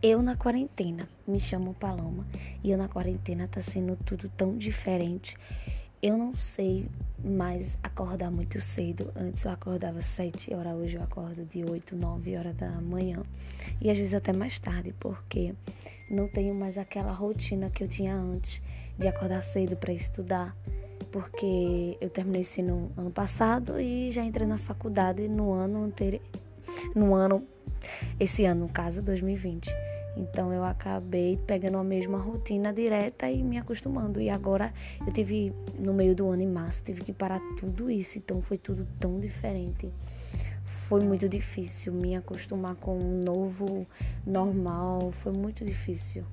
Eu na quarentena, me chamo Paloma, e eu na quarentena tá sendo tudo tão diferente. Eu não sei mais acordar muito cedo. Antes eu acordava 7 horas, hoje eu acordo de 8, 9 horas da manhã. E às vezes até mais tarde, porque não tenho mais aquela rotina que eu tinha antes de acordar cedo para estudar. Porque eu terminei ensino ano passado e já entrei na faculdade no ano anterior. No ano, esse ano, no caso, 2020. Então eu acabei pegando a mesma rotina direta e me acostumando. E agora eu tive, no meio do ano, em março, tive que parar tudo isso. Então foi tudo tão diferente. Foi muito difícil me acostumar com um novo normal. Foi muito difícil.